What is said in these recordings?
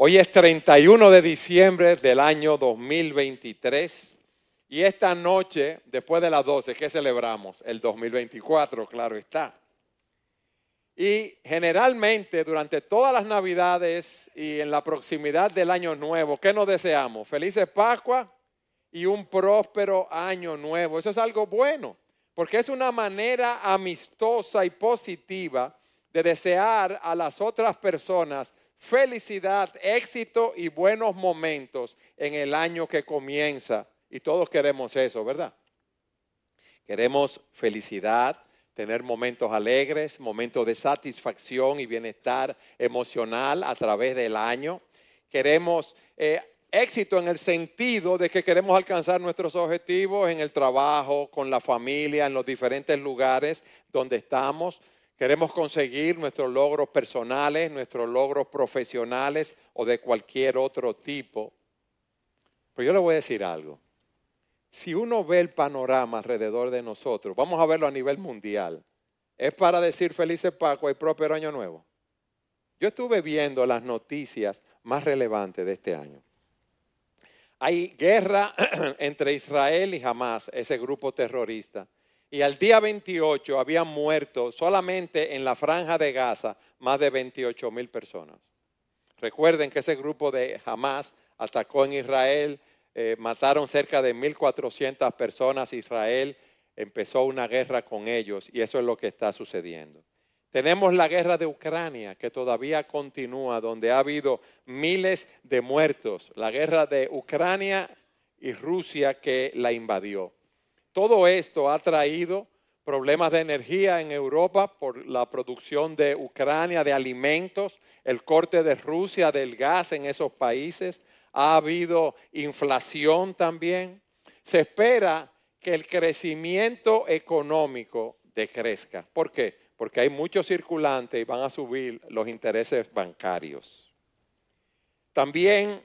Hoy es 31 de diciembre del año 2023 y esta noche, después de las 12, ¿qué celebramos? El 2024, claro está. Y generalmente durante todas las navidades y en la proximidad del año nuevo, ¿qué nos deseamos? Felices Pascua y un próspero año nuevo. Eso es algo bueno, porque es una manera amistosa y positiva de desear a las otras personas felicidad, éxito y buenos momentos en el año que comienza. Y todos queremos eso, ¿verdad? Queremos felicidad, tener momentos alegres, momentos de satisfacción y bienestar emocional a través del año. Queremos eh, éxito en el sentido de que queremos alcanzar nuestros objetivos en el trabajo, con la familia, en los diferentes lugares donde estamos. Queremos conseguir nuestros logros personales, nuestros logros profesionales o de cualquier otro tipo. Pero yo le voy a decir algo. Si uno ve el panorama alrededor de nosotros, vamos a verlo a nivel mundial, es para decir felices Paco y próspero año nuevo. Yo estuve viendo las noticias más relevantes de este año. Hay guerra entre Israel y Hamas, ese grupo terrorista. Y al día 28 habían muerto solamente en la franja de Gaza más de 28 mil personas. Recuerden que ese grupo de Hamas atacó en Israel, eh, mataron cerca de 1.400 personas. Israel empezó una guerra con ellos y eso es lo que está sucediendo. Tenemos la guerra de Ucrania que todavía continúa, donde ha habido miles de muertos. La guerra de Ucrania y Rusia que la invadió. Todo esto ha traído problemas de energía en Europa por la producción de Ucrania, de alimentos, el corte de Rusia del gas en esos países. Ha habido inflación también. Se espera que el crecimiento económico decrezca. ¿Por qué? Porque hay mucho circulante y van a subir los intereses bancarios. También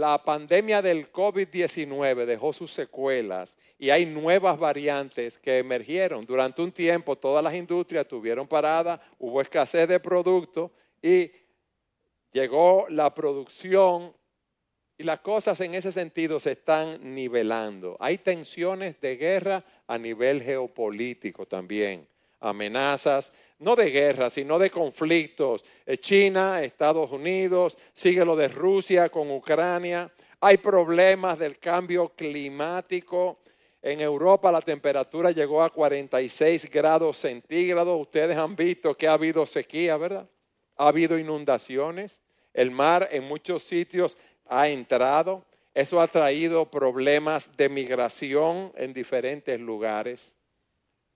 la pandemia del COVID-19 dejó sus secuelas y hay nuevas variantes que emergieron. Durante un tiempo todas las industrias estuvieron paradas, hubo escasez de productos y llegó la producción y las cosas en ese sentido se están nivelando. Hay tensiones de guerra a nivel geopolítico también amenazas, no de guerra, sino de conflictos. Eh, China, Estados Unidos, sigue lo de Rusia con Ucrania. Hay problemas del cambio climático. En Europa la temperatura llegó a 46 grados centígrados. Ustedes han visto que ha habido sequía, ¿verdad? Ha habido inundaciones. El mar en muchos sitios ha entrado. Eso ha traído problemas de migración en diferentes lugares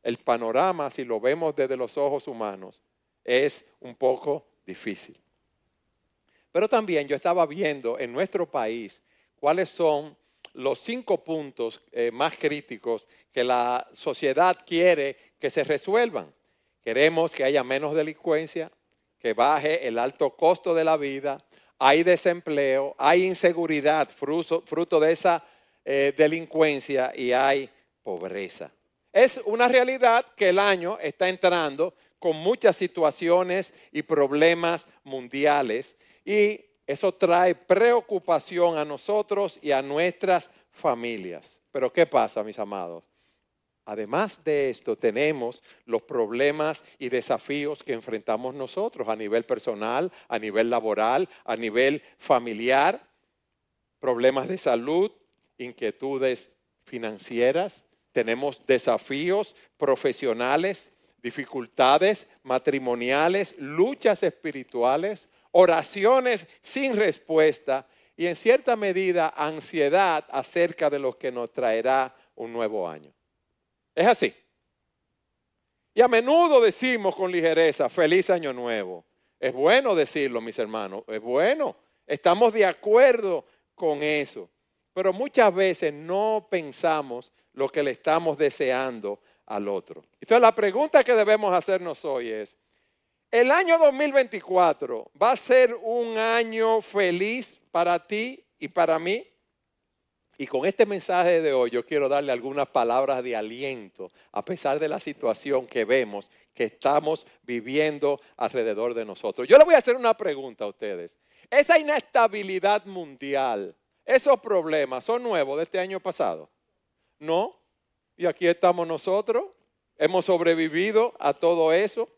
el panorama, si lo vemos desde los ojos humanos, es un poco difícil. Pero también yo estaba viendo en nuestro país cuáles son los cinco puntos eh, más críticos que la sociedad quiere que se resuelvan. Queremos que haya menos delincuencia, que baje el alto costo de la vida, hay desempleo, hay inseguridad fruto, de esa eh, delincuencia y hay pobreza. Es una realidad que el año está entrando con muchas situaciones y problemas mundiales y eso trae preocupación a nosotros y a nuestras familias. Pero ¿qué pasa, mis amados? Además de esto, tenemos los problemas y desafíos que enfrentamos nosotros a nivel personal, a nivel laboral, a nivel familiar, problemas de salud, inquietudes financieras, tenemos desafíos profesionales, dificultades matrimoniales, luchas espirituales, oraciones sin respuesta y en cierta medida ansiedad acerca de lo que nos traerá un nuevo año. Es así. Y a menudo decimos con ligereza, feliz año nuevo. Es bueno decirlo, mis hermanos, es bueno. Estamos de acuerdo con eso. Pero muchas veces no pensamos lo que le estamos deseando al otro. Entonces la pregunta que debemos hacernos hoy es, ¿el año 2024 va a ser un año feliz para ti y para mí? Y con este mensaje de hoy yo quiero darle algunas palabras de aliento, a pesar de la situación que vemos que estamos viviendo alrededor de nosotros. Yo le voy a hacer una pregunta a ustedes. Esa inestabilidad mundial, esos problemas, ¿son nuevos de este año pasado? No. Y aquí estamos nosotros. Hemos sobrevivido a todo eso.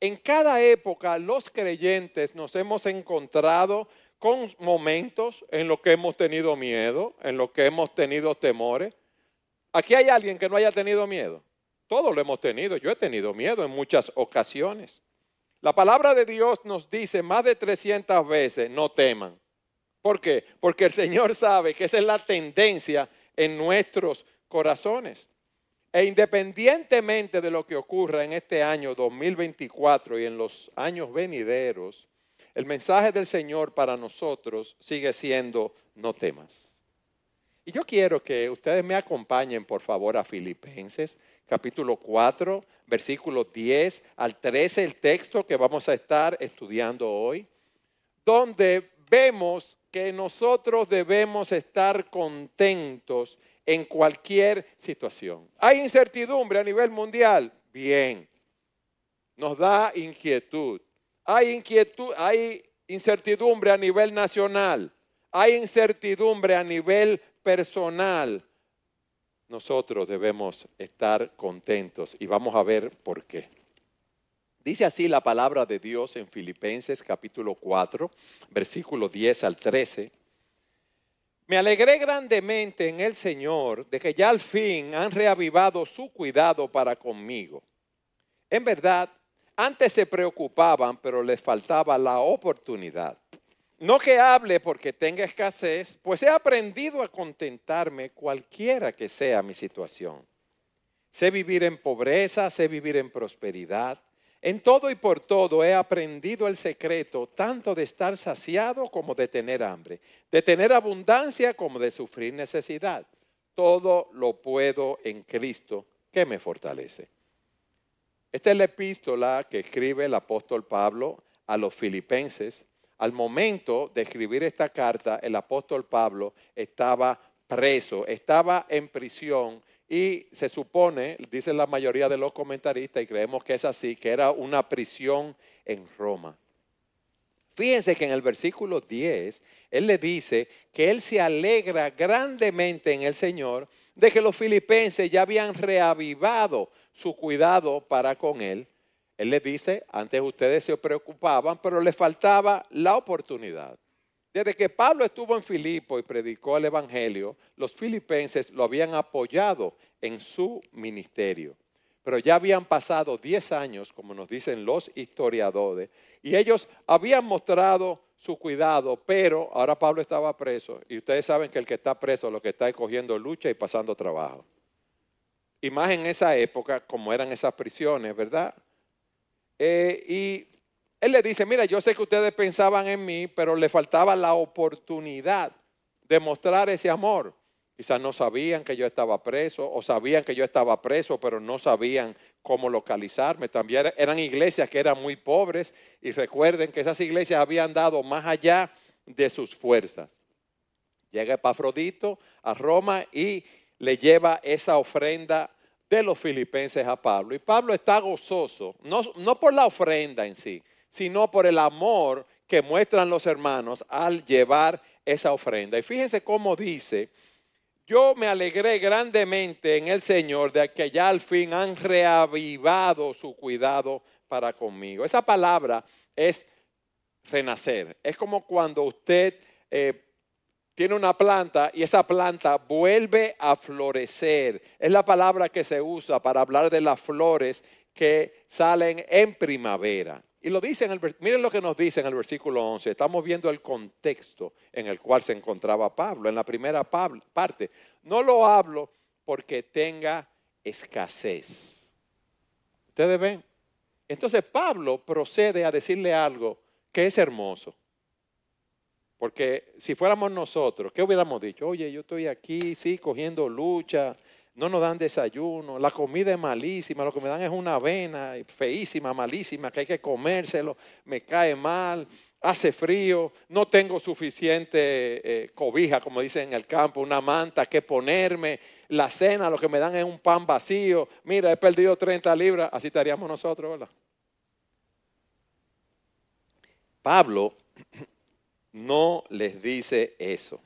En cada época los creyentes nos hemos encontrado con momentos en los que hemos tenido miedo, en los que hemos tenido temores. Aquí hay alguien que no haya tenido miedo. Todos lo hemos tenido. Yo he tenido miedo en muchas ocasiones. La palabra de Dios nos dice más de 300 veces, no teman. ¿Por qué? Porque el Señor sabe que esa es la tendencia en nuestros corazones. E independientemente de lo que ocurra en este año 2024 y en los años venideros, el mensaje del Señor para nosotros sigue siendo no temas. Y yo quiero que ustedes me acompañen, por favor, a Filipenses, capítulo 4, versículo 10 al 13, el texto que vamos a estar estudiando hoy, donde vemos que nosotros debemos estar contentos en cualquier situación. ¿Hay incertidumbre a nivel mundial? Bien. Nos da inquietud. Hay inquietud, hay incertidumbre a nivel nacional, hay incertidumbre a nivel personal. Nosotros debemos estar contentos y vamos a ver por qué. Dice así la palabra de Dios en Filipenses capítulo 4, versículo 10 al 13. Me alegré grandemente en el Señor de que ya al fin han reavivado su cuidado para conmigo. En verdad, antes se preocupaban, pero les faltaba la oportunidad. No que hable porque tenga escasez, pues he aprendido a contentarme cualquiera que sea mi situación. Sé vivir en pobreza, sé vivir en prosperidad. En todo y por todo he aprendido el secreto tanto de estar saciado como de tener hambre, de tener abundancia como de sufrir necesidad. Todo lo puedo en Cristo que me fortalece. Esta es la epístola que escribe el apóstol Pablo a los filipenses. Al momento de escribir esta carta, el apóstol Pablo estaba preso, estaba en prisión y se supone, dicen la mayoría de los comentaristas, y creemos que es así, que era una prisión en Roma. Fíjense que en el versículo 10, él le dice que él se alegra grandemente en el Señor de que los filipenses ya habían reavivado su cuidado para con él. Él les dice, antes ustedes se preocupaban, pero les faltaba la oportunidad. Desde que Pablo estuvo en Filipo y predicó el Evangelio, los filipenses lo habían apoyado en su ministerio. Pero ya habían pasado 10 años, como nos dicen los historiadores, y ellos habían mostrado su cuidado, pero ahora Pablo estaba preso, y ustedes saben que el que está preso lo que está es cogiendo lucha y pasando trabajo. Y más en esa época, como eran esas prisiones, ¿verdad? Eh, y él le dice, mira, yo sé que ustedes pensaban en mí, pero le faltaba la oportunidad de mostrar ese amor. Quizás no sabían que yo estaba preso o sabían que yo estaba preso, pero no sabían cómo localizarme. También eran iglesias que eran muy pobres y recuerden que esas iglesias habían dado más allá de sus fuerzas. Llega Epafrodito a Roma y le lleva esa ofrenda de los filipenses a Pablo. Y Pablo está gozoso, no, no por la ofrenda en sí, sino por el amor que muestran los hermanos al llevar esa ofrenda. Y fíjense cómo dice, yo me alegré grandemente en el Señor de que ya al fin han reavivado su cuidado para conmigo. Esa palabra es renacer. Es como cuando usted eh, tiene una planta y esa planta vuelve a florecer. Es la palabra que se usa para hablar de las flores que salen en primavera. Y lo dice en el, miren lo que nos dice en el versículo 11. Estamos viendo el contexto en el cual se encontraba Pablo, en la primera parte. No lo hablo porque tenga escasez. Ustedes ven. Entonces Pablo procede a decirle algo que es hermoso. Porque si fuéramos nosotros, ¿qué hubiéramos dicho? Oye, yo estoy aquí, sí, cogiendo lucha, no nos dan desayuno, la comida es malísima, lo que me dan es una avena feísima, malísima, que hay que comérselo, me cae mal, hace frío, no tengo suficiente eh, cobija, como dicen en el campo, una manta que ponerme, la cena lo que me dan es un pan vacío, mira, he perdido 30 libras, así estaríamos nosotros, ¿verdad? Pablo no les dice eso.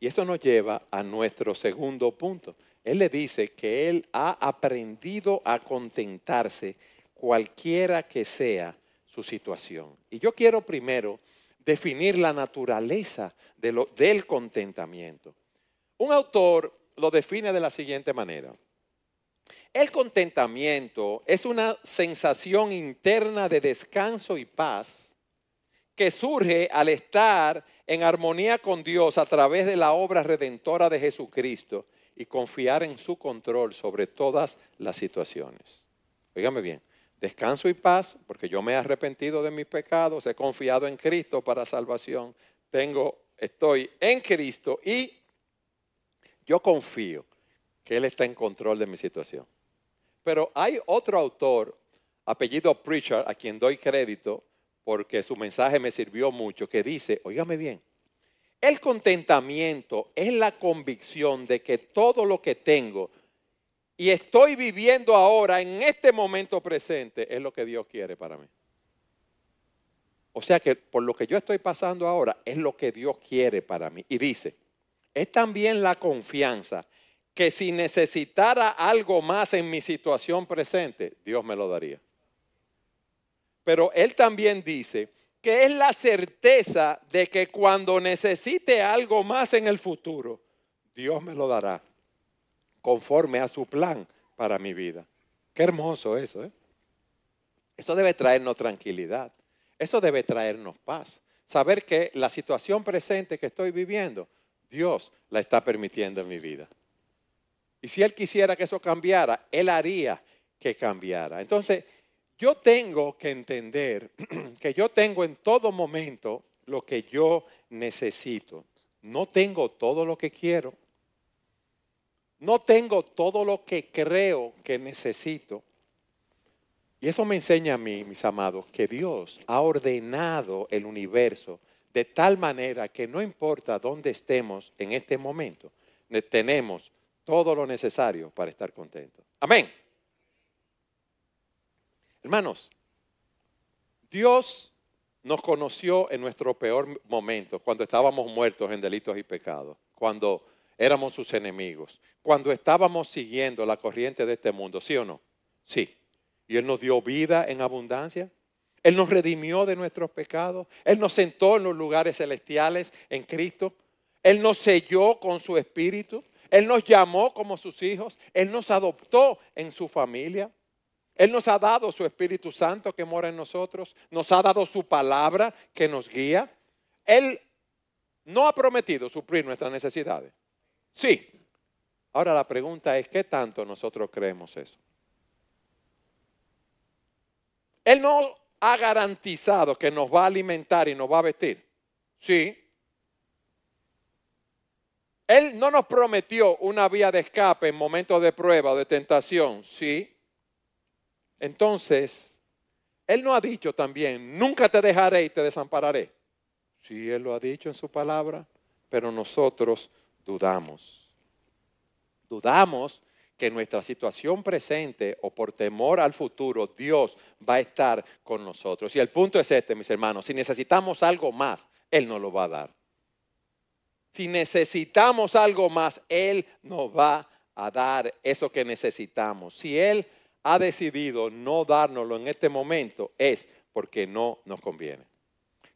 Y eso nos lleva a nuestro segundo punto. Él le dice que él ha aprendido a contentarse cualquiera que sea su situación. Y yo quiero primero definir la naturaleza del contentamiento. Un autor lo define de la siguiente manera. El contentamiento es una sensación interna de descanso y paz que surge al estar en armonía con Dios a través de la obra redentora de Jesucristo y confiar en su control sobre todas las situaciones. Óigame bien, descanso y paz, porque yo me he arrepentido de mis pecados, he confiado en Cristo para salvación, tengo, estoy en Cristo y yo confío que Él está en control de mi situación. Pero hay otro autor, apellido Preacher, a quien doy crédito, porque su mensaje me sirvió mucho, que dice, óigame bien, el contentamiento es la convicción de que todo lo que tengo y estoy viviendo ahora en este momento presente es lo que Dios quiere para mí. O sea que por lo que yo estoy pasando ahora es lo que Dios quiere para mí. Y dice, es también la confianza que si necesitara algo más en mi situación presente, Dios me lo daría. Pero él también dice que es la certeza de que cuando necesite algo más en el futuro, Dios me lo dará conforme a su plan para mi vida. Qué hermoso eso, ¿eh? Eso debe traernos tranquilidad. Eso debe traernos paz. Saber que la situación presente que estoy viviendo, Dios la está permitiendo en mi vida. Y si Él quisiera que eso cambiara, Él haría que cambiara. Entonces, yo tengo que entender que yo tengo en todo momento lo que yo necesito. No tengo todo lo que quiero. No tengo todo lo que creo que necesito. Y eso me enseña a mí, mis amados, que Dios ha ordenado el universo de tal manera que no importa dónde estemos en este momento, tenemos todo lo necesario para estar contentos. Amén. Hermanos, Dios nos conoció en nuestro peor momento, cuando estábamos muertos en delitos y pecados, cuando éramos sus enemigos, cuando estábamos siguiendo la corriente de este mundo, ¿sí o no? Sí. Y Él nos dio vida en abundancia. Él nos redimió de nuestros pecados. Él nos sentó en los lugares celestiales en Cristo. Él nos selló con su espíritu. Él nos llamó como sus hijos. Él nos adoptó en su familia. Él nos ha dado su Espíritu Santo que mora en nosotros, nos ha dado su palabra que nos guía. Él no ha prometido suplir nuestras necesidades. Sí. Ahora la pregunta es, ¿qué tanto nosotros creemos eso? Él no ha garantizado que nos va a alimentar y nos va a vestir. Sí. Él no nos prometió una vía de escape en momentos de prueba o de tentación. Sí. Entonces, Él no ha dicho también, nunca te dejaré y te desampararé. Sí, Él lo ha dicho en su palabra, pero nosotros dudamos. Dudamos que nuestra situación presente o por temor al futuro, Dios va a estar con nosotros. Y el punto es este, mis hermanos, si necesitamos algo más, Él nos lo va a dar. Si necesitamos algo más, Él nos va a dar eso que necesitamos. Si Él ha decidido no dárnoslo en este momento es porque no nos conviene.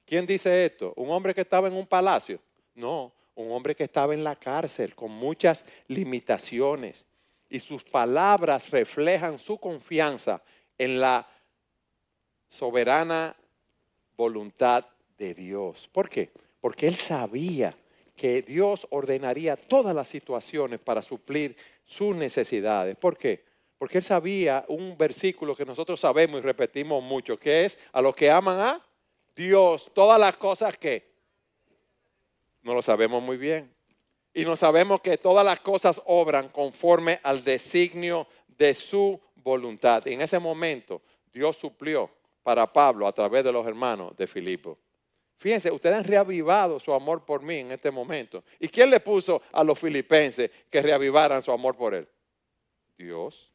¿Quién dice esto? ¿Un hombre que estaba en un palacio? No, un hombre que estaba en la cárcel con muchas limitaciones. Y sus palabras reflejan su confianza en la soberana voluntad de Dios. ¿Por qué? Porque él sabía que Dios ordenaría todas las situaciones para suplir sus necesidades. ¿Por qué? Porque él sabía un versículo que nosotros sabemos y repetimos mucho, que es a los que aman a Dios, todas las cosas que no lo sabemos muy bien. y no sabemos que todas las cosas obran conforme al designio de su voluntad. Y en ese momento Dios suplió para Pablo a través de los hermanos de Filipo. Fíjense, ustedes han reavivado su amor por mí en este momento. ¿Y quién le puso a los filipenses que reavivaran su amor por él? Dios.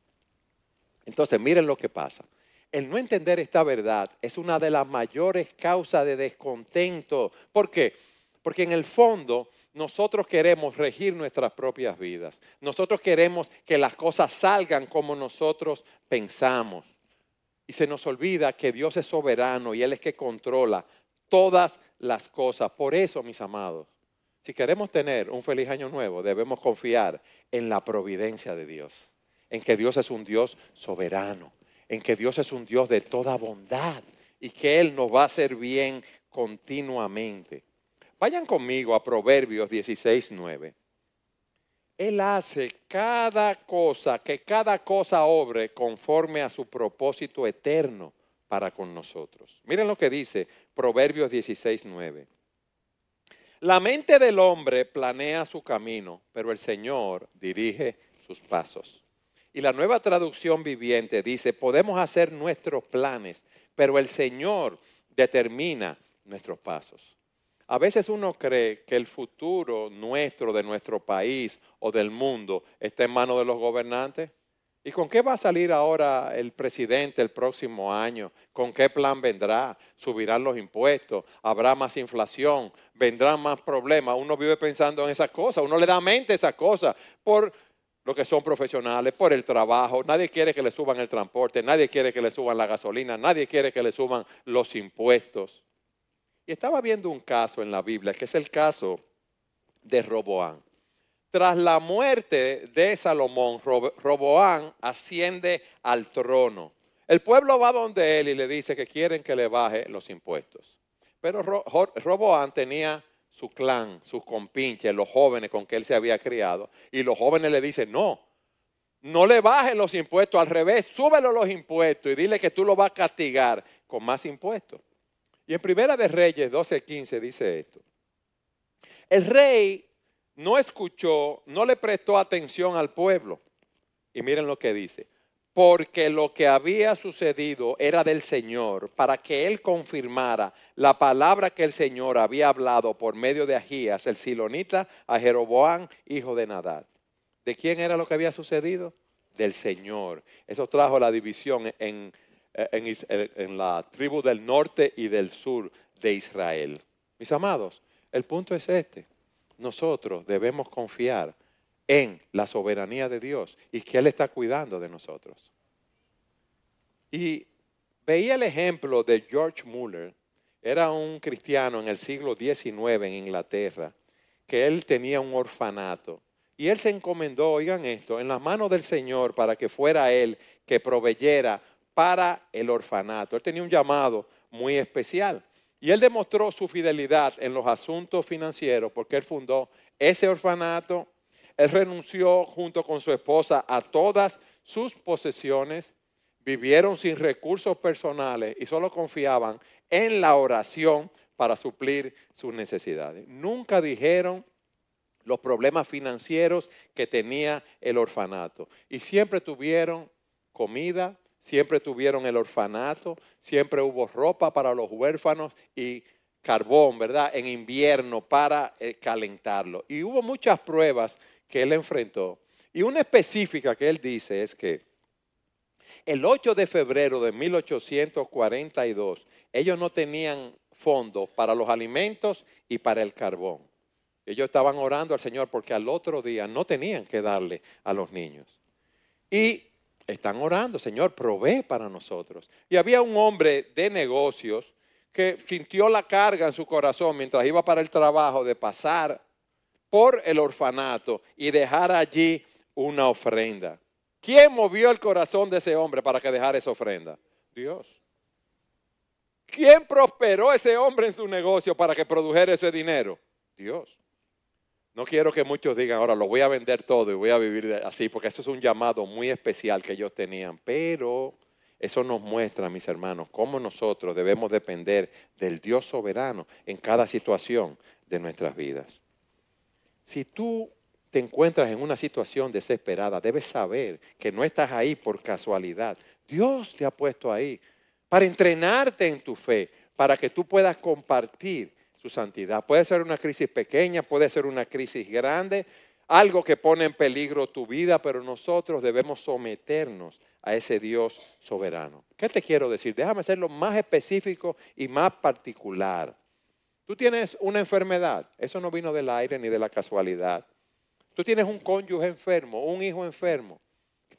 Entonces, miren lo que pasa. El no entender esta verdad es una de las mayores causas de descontento. ¿Por qué? Porque en el fondo nosotros queremos regir nuestras propias vidas. Nosotros queremos que las cosas salgan como nosotros pensamos. Y se nos olvida que Dios es soberano y Él es que controla todas las cosas. Por eso, mis amados, si queremos tener un feliz año nuevo, debemos confiar en la providencia de Dios, en que Dios es un Dios soberano, en que Dios es un Dios de toda bondad y que Él nos va a hacer bien continuamente. Vayan conmigo a Proverbios 16, 9. Él hace cada cosa, que cada cosa obre conforme a su propósito eterno para con nosotros. Miren lo que dice Proverbios 16, 9. La mente del hombre planea su camino, pero el Señor dirige sus pasos. Y la nueva traducción viviente dice, podemos hacer nuestros planes, pero el Señor determina nuestros pasos. A veces uno cree que el futuro nuestro, de nuestro país o del mundo, está en manos de los gobernantes. ¿Y con qué va a salir ahora el presidente el próximo año? ¿Con qué plan vendrá? ¿Subirán los impuestos? ¿Habrá más inflación? ¿Vendrán más problemas? Uno vive pensando en esas cosas, uno le da mente a esas cosas por lo que son profesionales, por el trabajo. Nadie quiere que le suban el transporte, nadie quiere que le suban la gasolina, nadie quiere que le suban los impuestos. Y estaba viendo un caso en la Biblia, que es el caso de Roboán. Tras la muerte de Salomón, Roboán asciende al trono. El pueblo va donde él y le dice que quieren que le baje los impuestos. Pero Roboán tenía su clan, sus compinches, los jóvenes con que él se había criado. Y los jóvenes le dicen, no, no le bajen los impuestos, al revés, súbelo los impuestos y dile que tú lo vas a castigar con más impuestos. Y en Primera de Reyes 12:15 dice esto. El rey no escuchó, no le prestó atención al pueblo. Y miren lo que dice. Porque lo que había sucedido era del Señor, para que Él confirmara la palabra que el Señor había hablado por medio de Agías, el silonita, a Jeroboán, hijo de Nadad. ¿De quién era lo que había sucedido? Del Señor. Eso trajo la división en, en, en la tribu del norte y del sur de Israel. Mis amados, el punto es este nosotros debemos confiar en la soberanía de Dios y que Él está cuidando de nosotros. Y veía el ejemplo de George Muller, era un cristiano en el siglo XIX en Inglaterra, que él tenía un orfanato. Y él se encomendó, oigan esto, en las manos del Señor para que fuera él que proveyera para el orfanato. Él tenía un llamado muy especial. Y él demostró su fidelidad en los asuntos financieros porque él fundó ese orfanato. Él renunció junto con su esposa a todas sus posesiones. Vivieron sin recursos personales y solo confiaban en la oración para suplir sus necesidades. Nunca dijeron los problemas financieros que tenía el orfanato y siempre tuvieron comida, siempre tuvieron el orfanato, siempre hubo ropa para los huérfanos y carbón, ¿verdad? En invierno para eh, calentarlo. Y hubo muchas pruebas que él enfrentó. Y una específica que él dice es que el 8 de febrero de 1842, ellos no tenían fondos para los alimentos y para el carbón. Ellos estaban orando al Señor porque al otro día no tenían que darle a los niños. Y están orando, Señor, provee para nosotros. Y había un hombre de negocios que sintió la carga en su corazón mientras iba para el trabajo de pasar por el orfanato y dejar allí una ofrenda. ¿Quién movió el corazón de ese hombre para que dejara esa ofrenda? Dios. ¿Quién prosperó ese hombre en su negocio para que produjera ese dinero? Dios. No quiero que muchos digan, ahora lo voy a vender todo y voy a vivir así, porque eso es un llamado muy especial que ellos tenían. Pero eso nos muestra, mis hermanos, cómo nosotros debemos depender del Dios soberano en cada situación de nuestras vidas. Si tú te encuentras en una situación desesperada, debes saber que no estás ahí por casualidad. Dios te ha puesto ahí para entrenarte en tu fe, para que tú puedas compartir su santidad. Puede ser una crisis pequeña, puede ser una crisis grande, algo que pone en peligro tu vida, pero nosotros debemos someternos a ese Dios soberano. ¿Qué te quiero decir? Déjame lo más específico y más particular. Tú tienes una enfermedad, eso no vino del aire ni de la casualidad. Tú tienes un cónyuge enfermo, un hijo enfermo,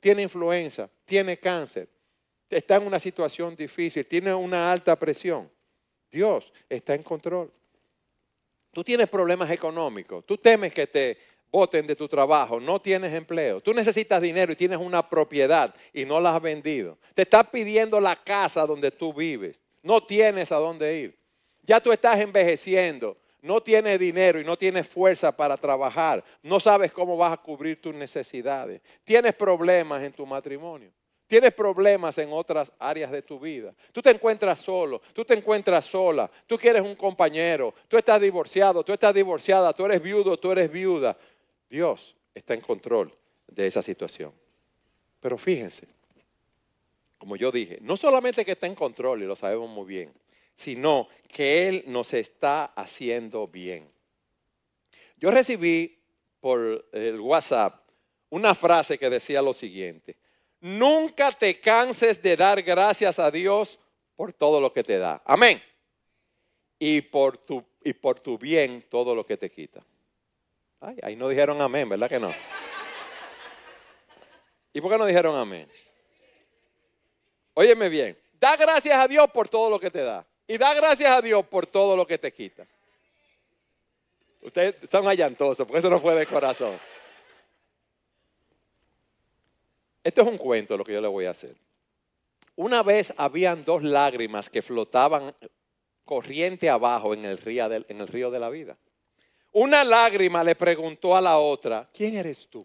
tiene influenza, tiene cáncer, está en una situación difícil, tiene una alta presión. Dios está en control. Tú tienes problemas económicos, tú temes que te voten de tu trabajo, no tienes empleo, tú necesitas dinero y tienes una propiedad y no la has vendido. Te estás pidiendo la casa donde tú vives, no tienes a dónde ir. Ya tú estás envejeciendo, no tienes dinero y no tienes fuerza para trabajar, no sabes cómo vas a cubrir tus necesidades, tienes problemas en tu matrimonio. Tienes problemas en otras áreas de tu vida. Tú te encuentras solo, tú te encuentras sola, tú quieres un compañero, tú estás divorciado, tú estás divorciada, tú eres viudo, tú eres viuda. Dios está en control de esa situación. Pero fíjense, como yo dije, no solamente que está en control y lo sabemos muy bien, sino que Él nos está haciendo bien. Yo recibí por el WhatsApp una frase que decía lo siguiente, nunca te canses de dar gracias a Dios por todo lo que te da. Amén. Y por tu, y por tu bien todo lo que te quita. Ay, ahí no dijeron amén, ¿verdad que no? ¿Y por qué no dijeron amén? Óyeme bien, da gracias a Dios por todo lo que te da. Y da gracias a Dios por todo lo que te quita. Ustedes son allantosos, porque eso no fue de corazón. Esto es un cuento lo que yo le voy a hacer. Una vez habían dos lágrimas que flotaban corriente abajo en el río, en el río de la vida. Una lágrima le preguntó a la otra, ¿quién eres tú?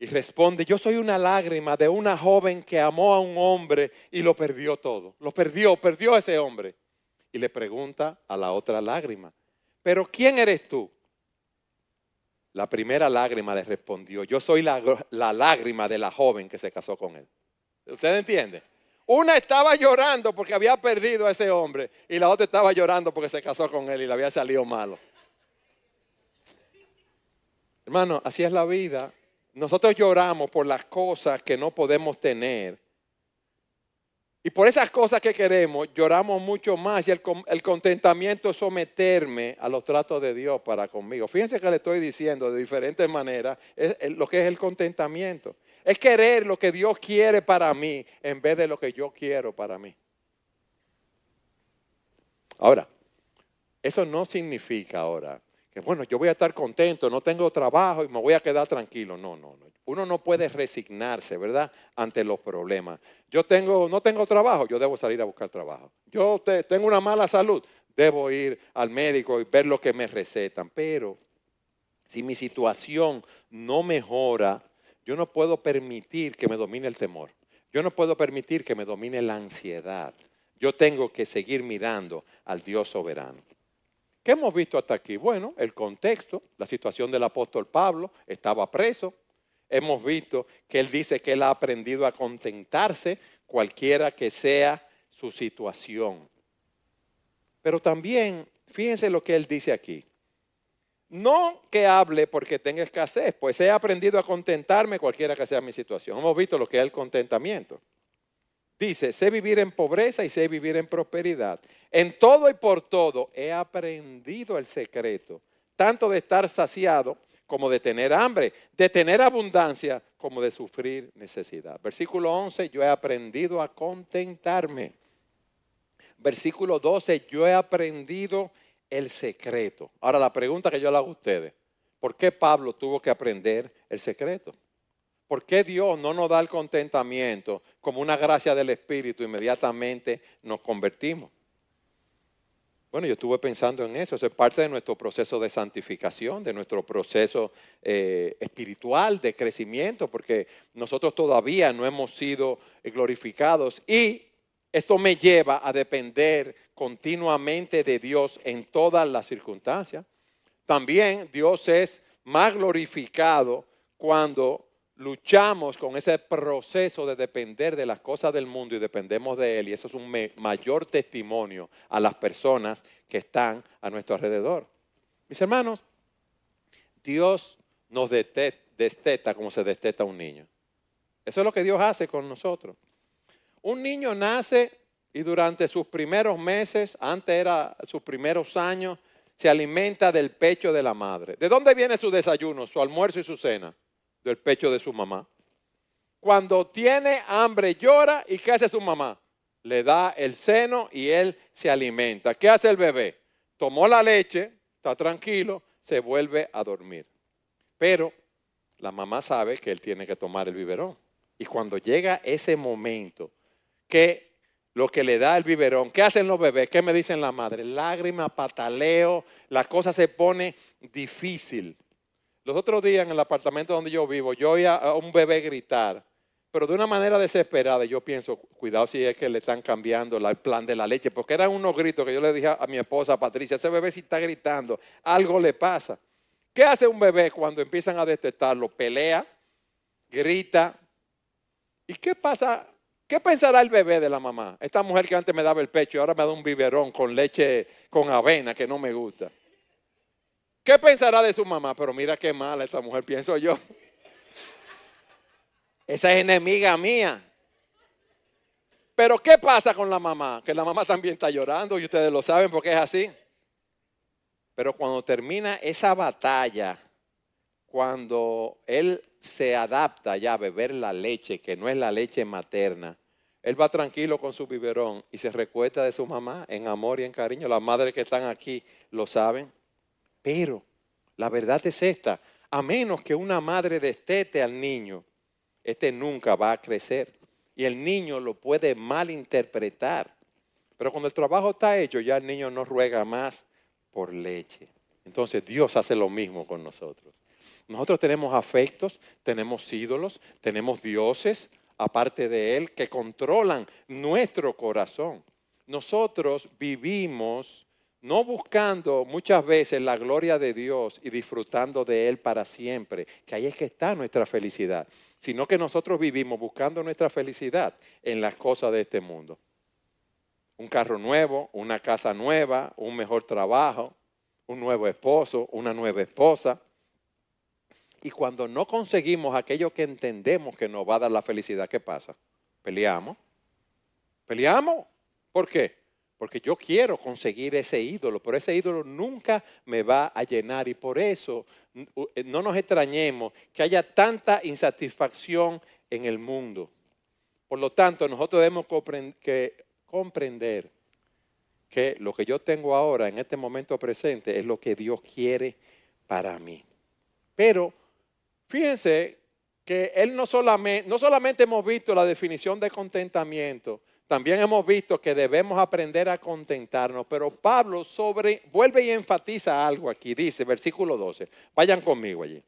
Y responde, yo soy una lágrima de una joven que amó a un hombre y lo perdió todo. Lo perdió, perdió a ese hombre. Y le pregunta a la otra lágrima, pero ¿quién eres tú? La primera lágrima le respondió, yo soy la, lágrima de la joven que se casó con él. ¿Usted entiende? Una estaba llorando porque había perdido a ese hombre y la otra estaba llorando porque se casó con él y le había salido malo. Hermano, así es la vida. Nosotros lloramos por las cosas que no podemos tener y por esas cosas que queremos, lloramos mucho más y el, contentamiento es someterme a los tratos de Dios para conmigo. Fíjense que le estoy diciendo de diferentes maneras lo que es el contentamiento. Es querer lo que Dios quiere para mí en vez de lo que yo quiero para mí. Ahora, eso no significa ahora bueno, yo voy a estar contento, no tengo trabajo y me voy a quedar tranquilo. No, no, no. Uno no puede resignarse, ¿verdad? Ante los problemas. Yo tengo, no tengo trabajo, yo debo salir a buscar trabajo. Yo tengo una mala salud, debo ir al médico y ver lo que me recetan. Pero si mi situación no mejora, yo no puedo permitir que me domine el temor. Yo no puedo permitir que me domine la ansiedad. Yo tengo que seguir mirando al Dios soberano. ¿Qué hemos visto hasta aquí? Bueno, el contexto, la situación del apóstol Pablo, estaba preso, hemos visto que él dice que él ha aprendido a contentarse cualquiera que sea su situación. Pero también, fíjense lo que él dice aquí. No que hable porque tenga escasez, pues he aprendido a contentarme cualquiera que sea mi situación. Hemos visto lo que es el contentamiento. Dice, sé vivir en pobreza y sé vivir en prosperidad. En todo y por todo he aprendido el secreto, tanto de estar saciado como de tener hambre, de tener abundancia, como de sufrir necesidad. Versículo 11, yo he aprendido a contentarme. Versículo 12, yo he aprendido el secreto. Ahora la pregunta que yo le hago a ustedes, ¿por qué Pablo tuvo que aprender el secreto? ¿Por qué Dios no nos da el contentamiento como una gracia del Espíritu? Inmediatamente nos convertimos. Bueno, yo estuve pensando en eso, eso es parte de nuestro proceso de santificación, de nuestro proceso eh, espiritual de crecimiento, porque nosotros todavía no hemos sido glorificados y esto me lleva a depender continuamente de Dios en todas las circunstancias. También Dios es más glorificado cuando luchamos con ese proceso de depender de las cosas del mundo y dependemos de Él. Y eso es un mayor testimonio a las personas que están a nuestro alrededor. Mis hermanos, Dios nos desteta como se desteta un niño. Eso es lo que Dios hace con nosotros. Un niño nace y durante sus primeros meses, antes era sus primeros años, se alimenta del pecho de la madre. ¿De dónde viene su desayuno, su almuerzo y su cena? Del pecho de su mamá. Cuando tiene hambre llora y ¿qué hace su mamá? Le da el seno y él se alimenta. ¿Qué hace el bebé? Tomó la leche, está tranquilo, se vuelve a dormir. Pero la mamá sabe que él tiene que tomar el biberón. Y cuando llega ese momento que lo que le da el biberón, ¿qué hacen los bebés? ¿Qué me dicen la madre? Lágrima, pataleo, la cosa se pone difícil. Los otros días en el apartamento donde yo vivo, yo oía a un bebé gritar, pero de una manera desesperada. Yo pienso, cuidado si es que le están cambiando el plan de la leche, porque eran unos gritos que yo le dije a mi esposa Patricia, ese bebé si está gritando, algo le pasa. ¿Qué hace un bebé cuando empiezan a detectarlo? Pelea, grita. ¿Y qué pasa? ¿Qué pensará el bebé de la mamá? Esta mujer que antes me daba el pecho y ahora me da un biberón con leche con avena que no me gusta. ¿Qué pensará de su mamá? Pero mira qué mala esta mujer, pienso yo. Esa es enemiga mía. Pero ¿qué pasa con la mamá? Que la mamá también está llorando y ustedes lo saben porque es así. Pero cuando termina esa batalla, cuando él se adapta ya a beber la leche, que no es la leche materna, él va tranquilo con su biberón y se recuesta de su mamá en amor y en cariño. Las madres que están aquí lo saben. Pero la verdad es esta, a menos que una madre destete al niño, este nunca va a crecer. Y el niño lo puede malinterpretar. Pero cuando el trabajo está hecho, ya el niño no ruega más por leche. Entonces Dios hace lo mismo con nosotros. Nosotros tenemos afectos, tenemos ídolos, tenemos dioses, aparte de Él, que controlan nuestro corazón. Nosotros vivimos no buscando muchas veces la gloria de Dios y disfrutando de Él para siempre, que ahí es que está nuestra felicidad, sino que nosotros vivimos buscando nuestra felicidad en las cosas de este mundo un carro nuevo, una casa nueva, un mejor trabajo, un nuevo esposo, una nueva esposa. Y cuando no conseguimos aquello que entendemos que nos va a dar la felicidad, ¿qué pasa? Peleamos. Peleamos. ¿Por qué? Porque yo quiero conseguir ese ídolo, pero ese ídolo nunca me va a llenar y por eso no nos extrañemos que haya tanta insatisfacción en el mundo. Por lo tanto, nosotros debemos comprender que lo que yo tengo ahora en este momento presente es lo que Dios quiere para mí. Pero fíjense que Él no solamente hemos visto la definición de contentamiento, también hemos visto que debemos aprender a contentarnos, pero Pablo sobre, vuelve y enfatiza algo aquí, dice, versículo 12, vayan conmigo allí.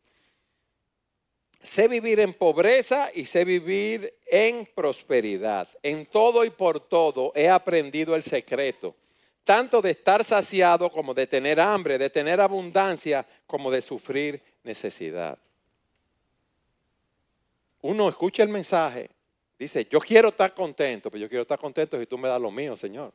Sé vivir en pobreza y sé vivir en prosperidad. En todo y por todo he aprendido el secreto, tanto de estar saciado como de tener hambre, de tener abundancia como de sufrir necesidad. Uno escucha el mensaje, dice, yo quiero estar contento, pero yo quiero estar contento si tú me das lo mío, Señor.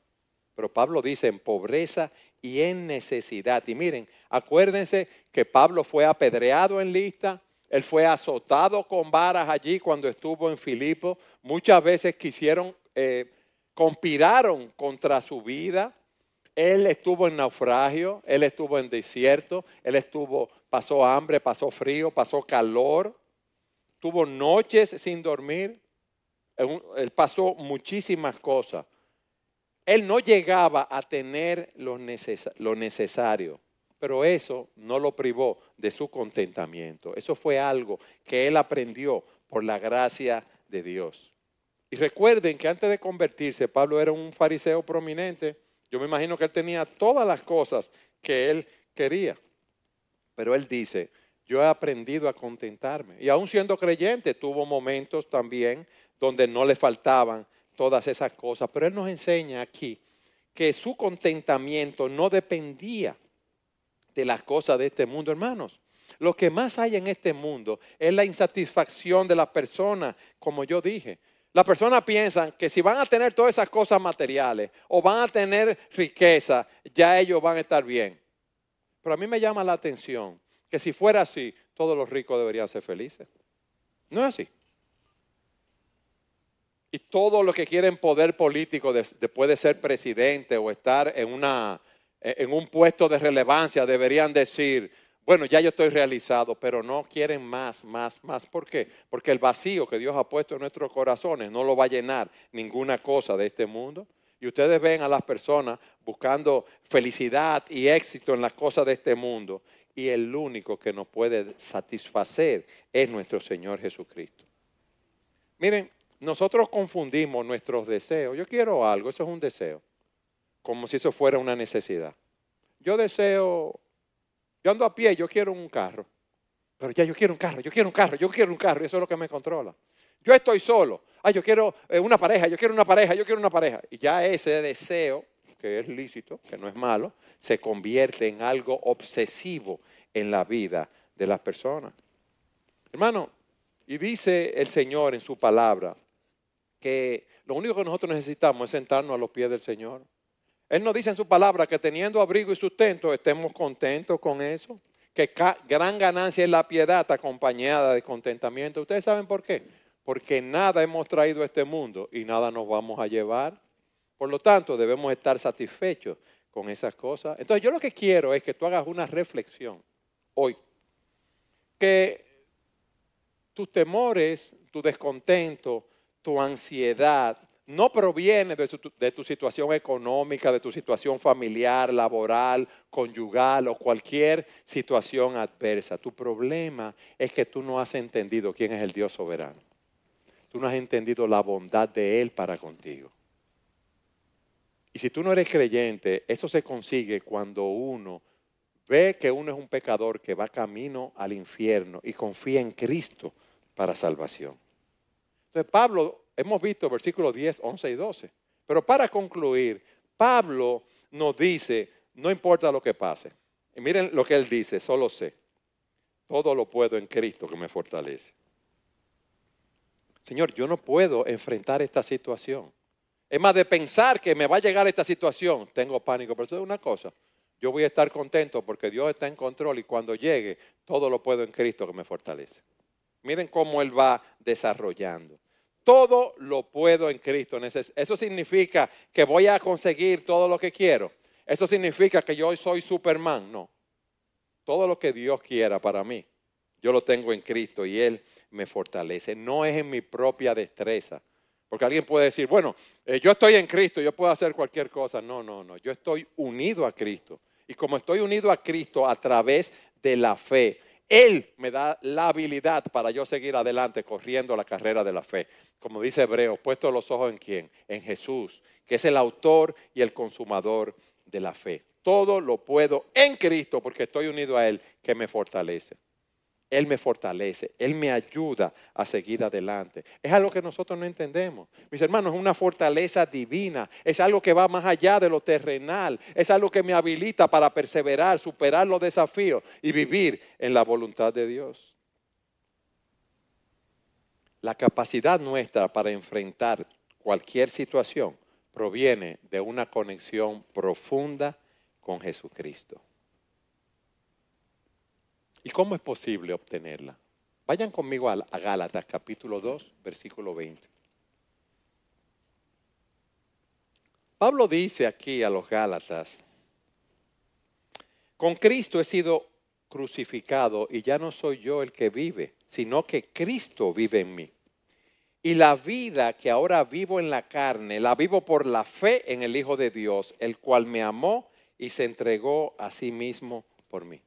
Pero Pablo dice en pobreza y en necesidad. Y miren, acuérdense que Pablo fue apedreado en lista, él fue azotado con varas allí cuando estuvo en Filipo. Muchas veces quisieron, eh, conspiraron contra su vida. Él estuvo en naufragio, él estuvo en desierto, él estuvo, pasó hambre, pasó frío, pasó calor, tuvo noches sin dormir. Él pasó muchísimas cosas. Él no llegaba a tener lo necesario. Pero eso no lo privó de su contentamiento. Eso fue algo que él aprendió por la gracia de Dios. Y recuerden que antes de convertirse, Pablo era un fariseo prominente. Yo me imagino que él tenía todas las cosas que él quería. Pero él dice, yo he aprendido a contentarme. Y aún siendo creyente, tuvo momentos también donde no le faltaban todas esas cosas. Pero él nos enseña aquí que su contentamiento no dependía de las cosas de este mundo, hermanos. lo que más hay en este mundo es la insatisfacción de las personas, como yo dije. Las personas piensan que si van a tener todas esas cosas materiales o van a tener riqueza, ya ellos van a estar bien. Pero a mí me llama la atención que si fuera así, todos los ricos deberían ser felices. No es así. Y todos los que quieren poder político después de ser presidente o estar en, una, en un puesto de relevancia deberían decir, bueno, ya yo estoy realizado, pero no quieren más, más, más. ¿Por qué? Porque el vacío que Dios ha puesto en nuestros corazones no lo va a llenar ninguna cosa de este mundo. Y ustedes ven a las personas buscando felicidad y éxito en las cosas de este mundo. Y el único que nos puede satisfacer es nuestro Señor Jesucristo. Miren, nosotros confundimos nuestros deseos. Yo quiero algo, eso es un deseo. Como si eso fuera una necesidad. Yo deseo, yo ando a pie, yo quiero un carro. Pero ya yo quiero un carro, yo quiero un carro, yo quiero un carro. Y eso es lo que me controla. Yo estoy solo. Ay, yo quiero eh, una pareja, yo quiero una pareja, yo quiero una pareja. Y ya ese deseo, que es lícito, que no es malo, se convierte en algo obsesivo en la vida de las personas. Hermano, y dice el Señor en su palabra que lo único que nosotros necesitamos es sentarnos a los pies del Señor. Él nos dice en su palabra que teniendo abrigo y sustento estemos contentos con eso. Que gran ganancia es la piedad acompañada de contentamiento. ¿Ustedes saben por qué? porque nada hemos traído a este mundo y nada nos vamos a llevar. Por lo tanto, debemos estar satisfechos con esas cosas. Entonces, yo lo que quiero es que tú hagas una reflexión hoy. Que tus temores, tu descontento, tu ansiedad, no proviene de, tu situación económica, de tu situación familiar, laboral, conyugal o cualquier situación adversa. Tu problema es que tú no has entendido quién es el Dios soberano tú no has entendido la bondad de Él para contigo. Y si tú no eres creyente, eso se consigue cuando uno ve que uno es un pecador que va camino al infierno y confía en Cristo para salvación. Entonces Pablo, hemos visto versículos 10, 11 y 12. Pero para concluir, Pablo nos dice, no importa lo que pase. Y miren lo que él dice, solo sé. Todo lo puedo en Cristo que me fortalece. Señor, yo no puedo enfrentar esta situación. Es más, de pensar que me va a llegar esta situación, tengo pánico. Pero eso es una cosa, yo voy a estar contento porque Dios está en control y cuando llegue, todo lo puedo en Cristo que me fortalece. Miren cómo Él va desarrollando. Todo lo puedo en Cristo. Eso significa que voy a conseguir todo lo que quiero. Eso significa que yo soy Superman. No. Todo lo que Dios quiera para mí yo lo tengo en Cristo y Él me fortalece. No es en mi propia destreza. Porque alguien puede decir, bueno, eh, yo estoy en Cristo, yo puedo hacer cualquier cosa. No, no, no. Yo estoy unido a Cristo. Y como estoy unido a Cristo a través de la fe, Él me da la habilidad para yo seguir adelante corriendo la carrera de la fe. Como dice Hebreo, puesto los ojos en quién? En Jesús, que es el autor y el consumador de la fe. Todo lo puedo en Cristo porque estoy unido a Él que me fortalece. Él me fortalece, Él me ayuda a seguir adelante. Es algo que nosotros no entendemos. Mis hermanos, es una fortaleza divina, es algo que va más allá de lo terrenal, es algo que me habilita para perseverar, superar los desafíos y vivir en la voluntad de Dios. La capacidad nuestra para enfrentar cualquier situación proviene de una conexión profunda con Jesucristo. ¿Y cómo es posible obtenerla? Vayan conmigo a, Gálatas capítulo 2, versículo 20. Pablo dice aquí a los Gálatas, con Cristo he sido crucificado y ya no soy yo el que vive, sino que Cristo vive en mí. Y la vida que ahora vivo en la carne, la vivo por la fe en el Hijo de Dios, el cual me amó y se entregó a sí mismo por mí.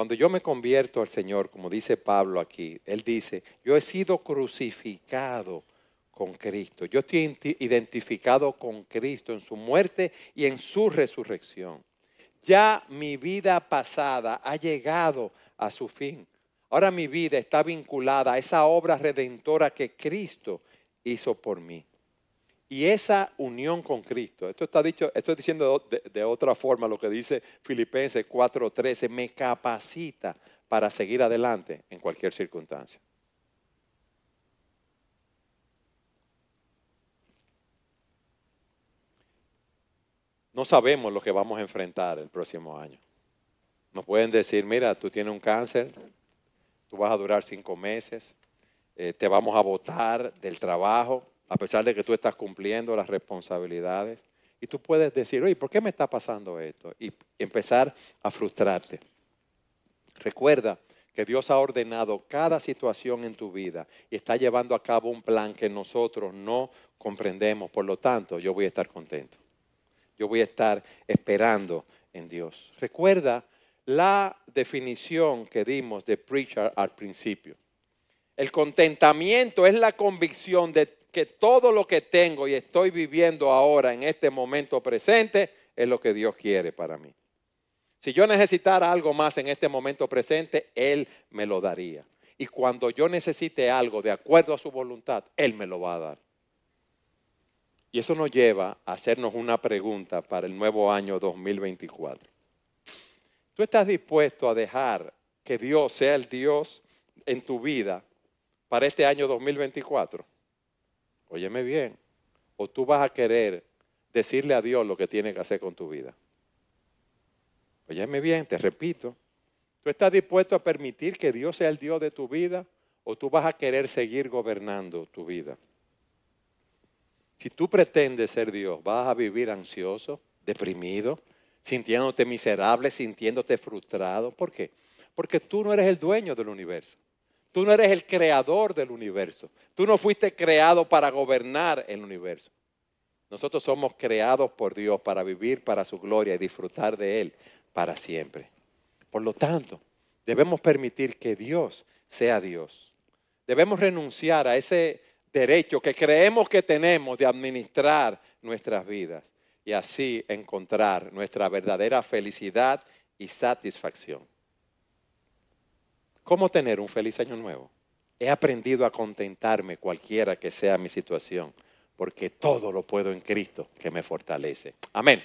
Cuando yo me convierto al Señor, como dice Pablo aquí, Él dice, yo he sido crucificado con Cristo. Yo estoy identificado con Cristo en su muerte y en su resurrección. Ya mi vida pasada ha llegado a su fin. Ahora mi vida está vinculada a esa obra redentora que Cristo hizo por mí. Y esa unión con Cristo, esto está dicho, estoy diciendo de, otra forma lo que dice Filipenses 4:13, me capacita para seguir adelante en cualquier circunstancia. No sabemos lo que vamos a enfrentar el próximo año. Nos pueden decir, mira, tú tienes un cáncer, tú vas a durar cinco meses, eh, te vamos a votar del trabajo, a pesar de que tú estás cumpliendo las responsabilidades. Y tú puedes decir, oye, ¿por qué me está pasando esto? Y empezar a frustrarte. Recuerda que Dios ha ordenado cada situación en tu vida y está llevando a cabo un plan que nosotros no comprendemos. Por lo tanto, yo voy a estar contento. Yo voy a estar esperando en Dios. Recuerda la definición que dimos de preacher al principio. El contentamiento es la convicción de que todo lo que tengo y estoy viviendo ahora en este momento presente es lo que Dios quiere para mí. Si yo necesitara algo más en este momento presente, Él me lo daría. Y cuando yo necesite algo de acuerdo a su voluntad, Él me lo va a dar. Y eso nos lleva a hacernos una pregunta para el nuevo año 2024. ¿Tú estás dispuesto a dejar que Dios sea el Dios en tu vida para este año 2024? Óyeme bien. O tú vas a querer decirle a Dios lo que tiene que hacer con tu vida. Óyeme bien, te repito. ¿Tú estás dispuesto a permitir que Dios sea el Dios de tu vida o tú vas a querer seguir gobernando tu vida? Si tú pretendes ser Dios, vas a vivir ansioso, deprimido, sintiéndote miserable, sintiéndote frustrado. ¿Por qué? Porque tú no eres el dueño del universo. Tú no eres el creador del universo. Tú no fuiste creado para gobernar el universo. Nosotros somos creados por Dios para vivir para su gloria y disfrutar de Él para siempre. Por lo tanto, debemos permitir que Dios sea Dios. Debemos renunciar a ese derecho que creemos que tenemos de administrar nuestras vidas y así encontrar nuestra verdadera felicidad y satisfacción. ¿Cómo tener un feliz año nuevo? He aprendido a contentarme cualquiera que sea mi situación, porque todo lo puedo en Cristo que me fortalece. Amén.